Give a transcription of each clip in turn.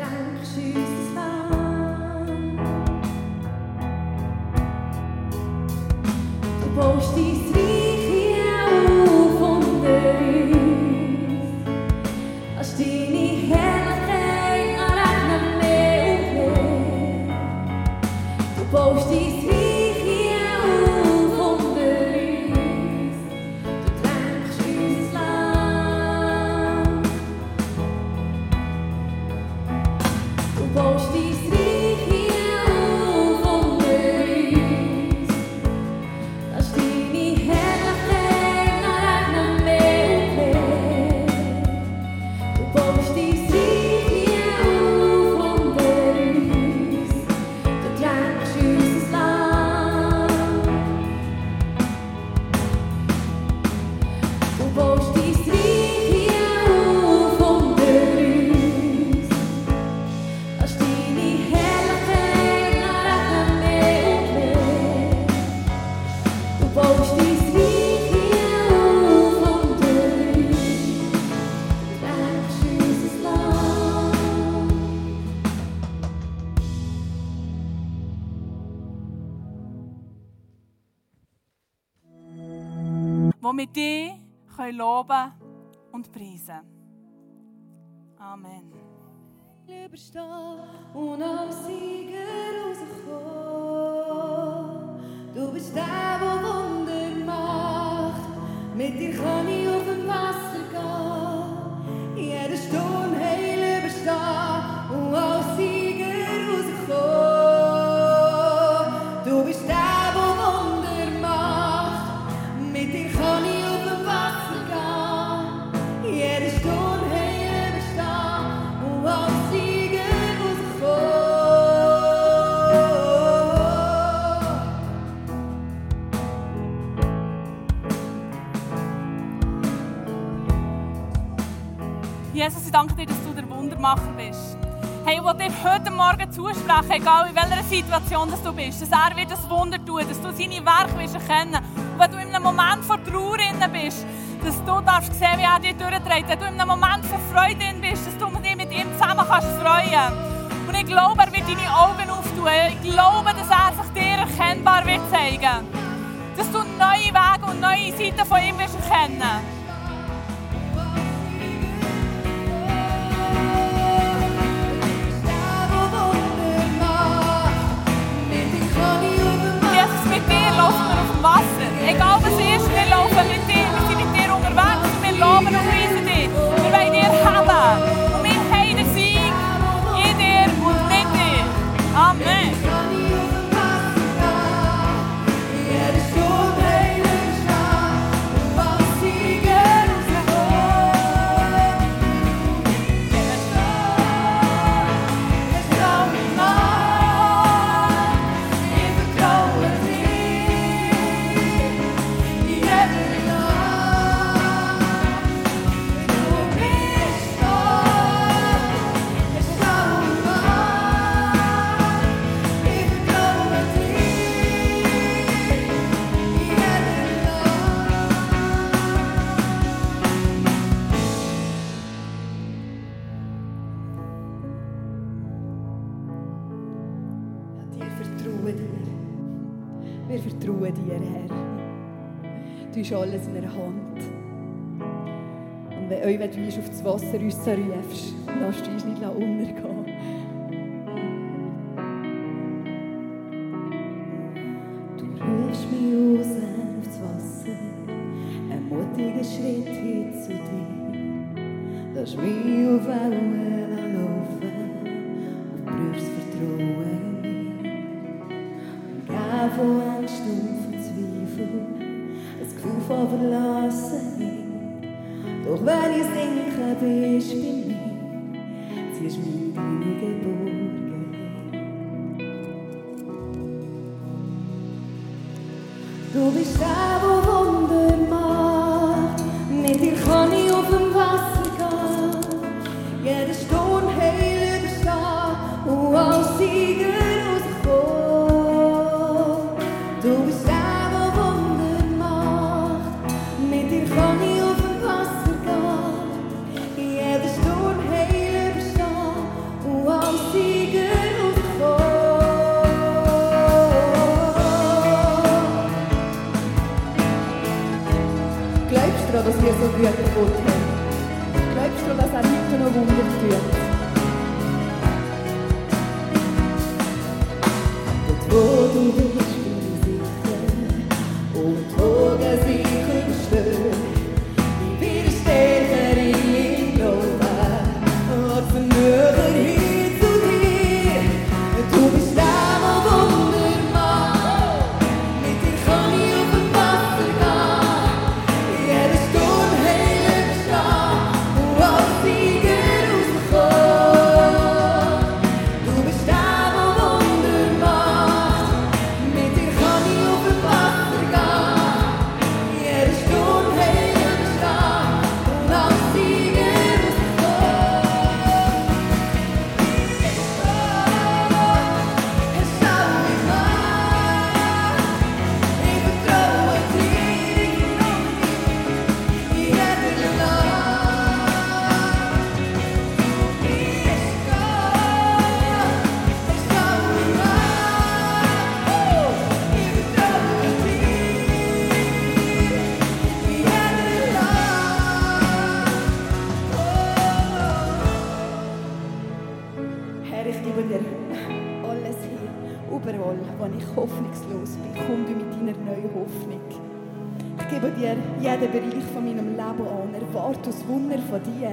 schenkst uns wo wir dich können loben und preisen. Amen. Lieber stehen und als Sieger rauskommen. Du bist der, der Wunder macht. Mit dir kann ich auf dem Wasser gehen. Jeden Sturm heil überstehen danke dir, dass du der Wundermacher bist. Hey, ich will dir heute Morgen zusprechen, egal in welcher Situation dass du bist, dass er wird das Wunder tun, dass du seine Werke wirst erkennen Und wenn du in einem Moment von Trauer bist, dass du darfst sehen, wie er dich durchträgt. Wenn du in einem Moment von Freude bist, dass du dich mit ihm zusammen kannst freuen Und ich glaube, er wird deine Augen auftun. Ich glaube, dass er sich dir erkennbar wird zeigen. Dass du neue Wege und neue Seiten von ihm wirst erkennen Jesus, Egal was ist, wir laufen mit dir. Wir sind mit dir unterwegs wir loben und preisen dir. Wir vertrauen dir, Herr. Du hast alles in der Hand. Und wenn, auch wenn du uns auf das Wasser rausrufst, lass du uns nicht untergehen. Du rufst mich raus aufs Wasser, ein mutiger Schritt hin zu dir. Lass mich auf Wellen Verlassenheit. Doch wenn ich sinke, bist du bei mir, in deine Geborgenheit. Du bist der Brüder, Gott. Glaubst du, dass er heute noch Wunder tut? Wort aus Wunder von dir.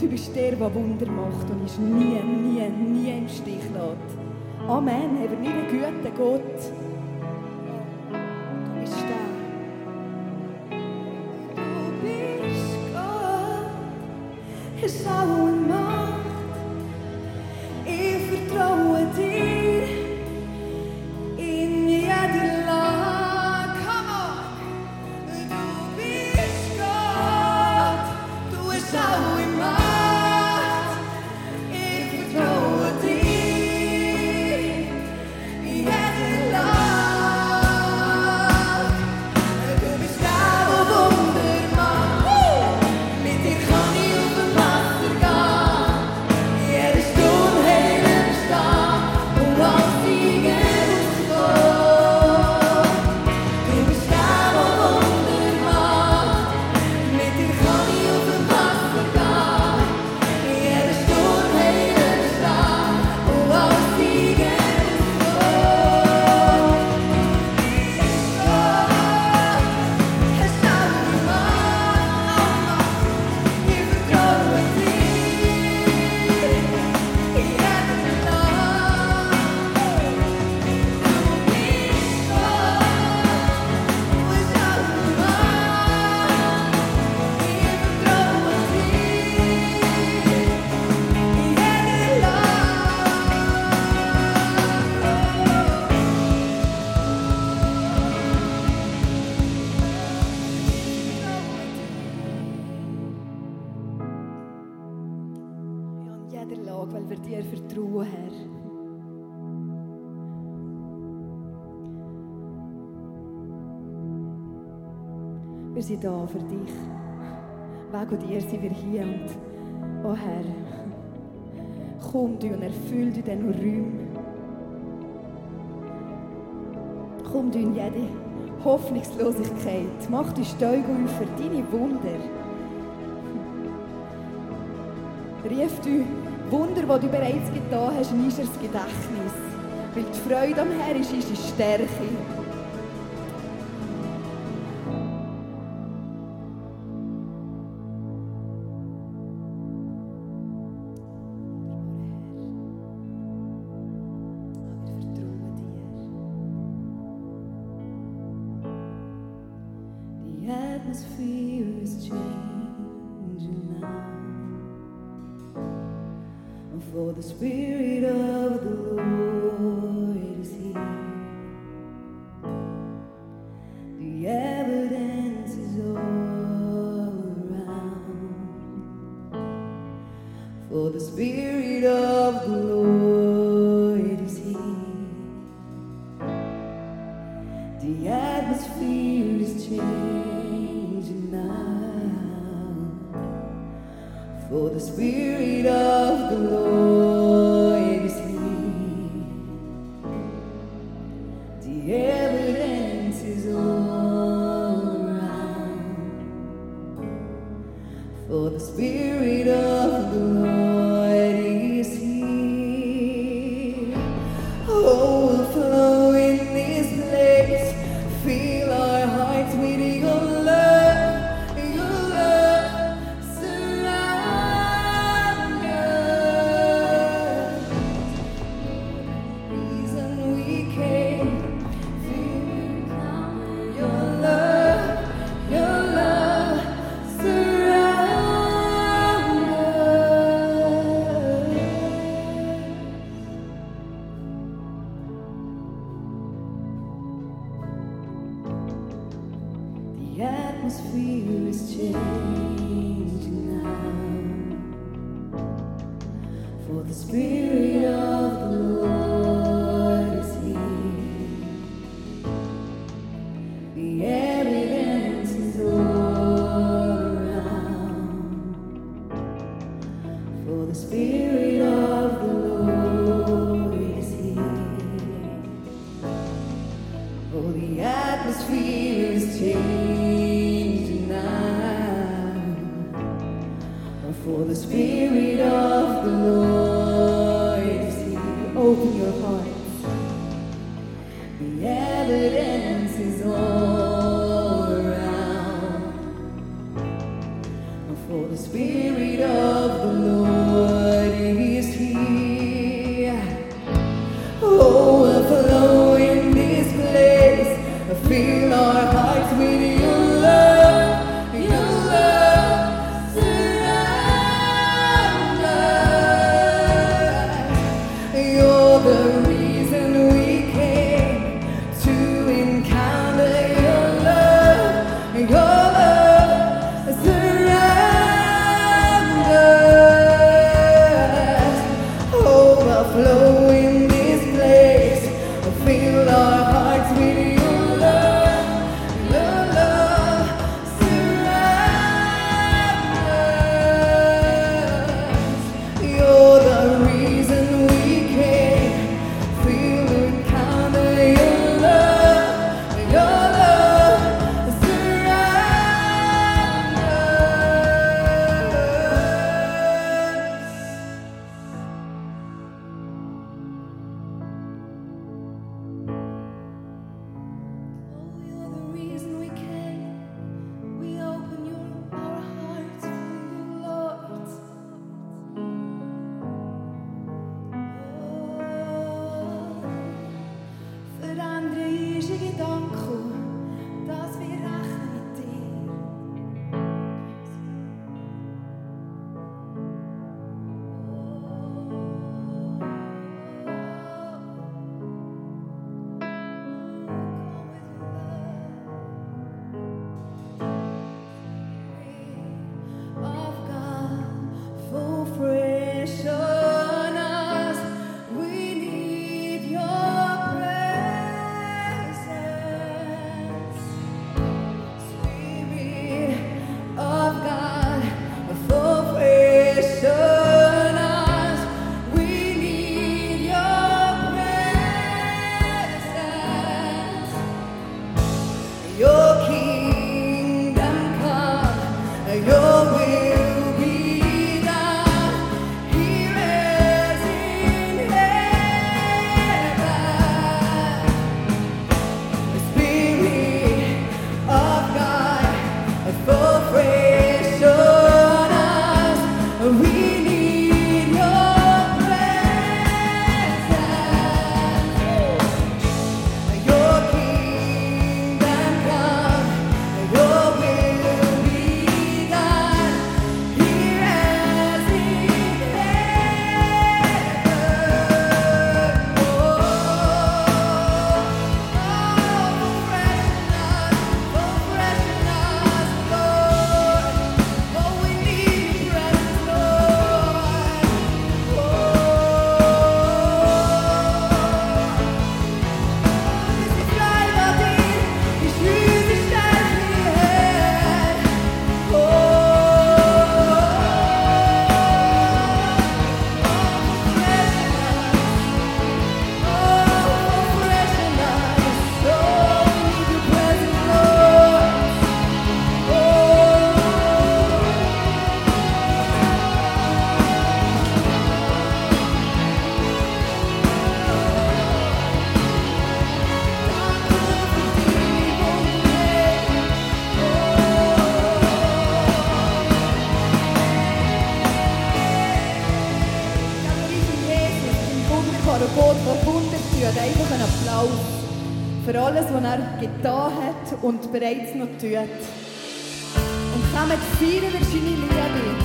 Du bist der, der Wunder macht und ist nie, nie, nie im Stich lässt. Amen. aber wir einen guten Gott. wir sind da für dich. Weg und ihr sind wir hier. Und, oh Herr, komm du und erfüll du den Räumen. Komm du in jede Hoffnungslosigkeit. Mach die Steuge auf für deine Wunder. Rief du Wunder, die du bereits getan hast, in unser Gedächtnis. Weil die Freude am Herrn ist unsere Stärke. spirit. for the Spirit of the Lord. atmosphere is changing now. For the spirit. Spirit of the Lord is here. Open your heart. The evidence is all around. For the Spirit. alles, für alles, was er getan hat und bereits noch tut. Und damit feiern wir seine Liebe.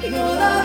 You're the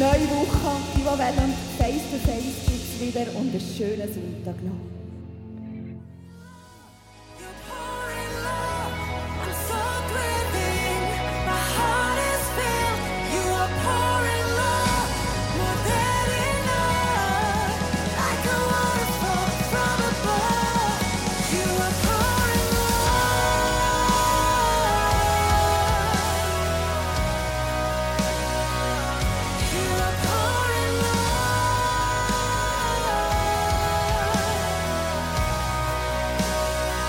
neue Woche, die wir wollen, Face to Face gibt wieder und einen schönen Sonntag noch.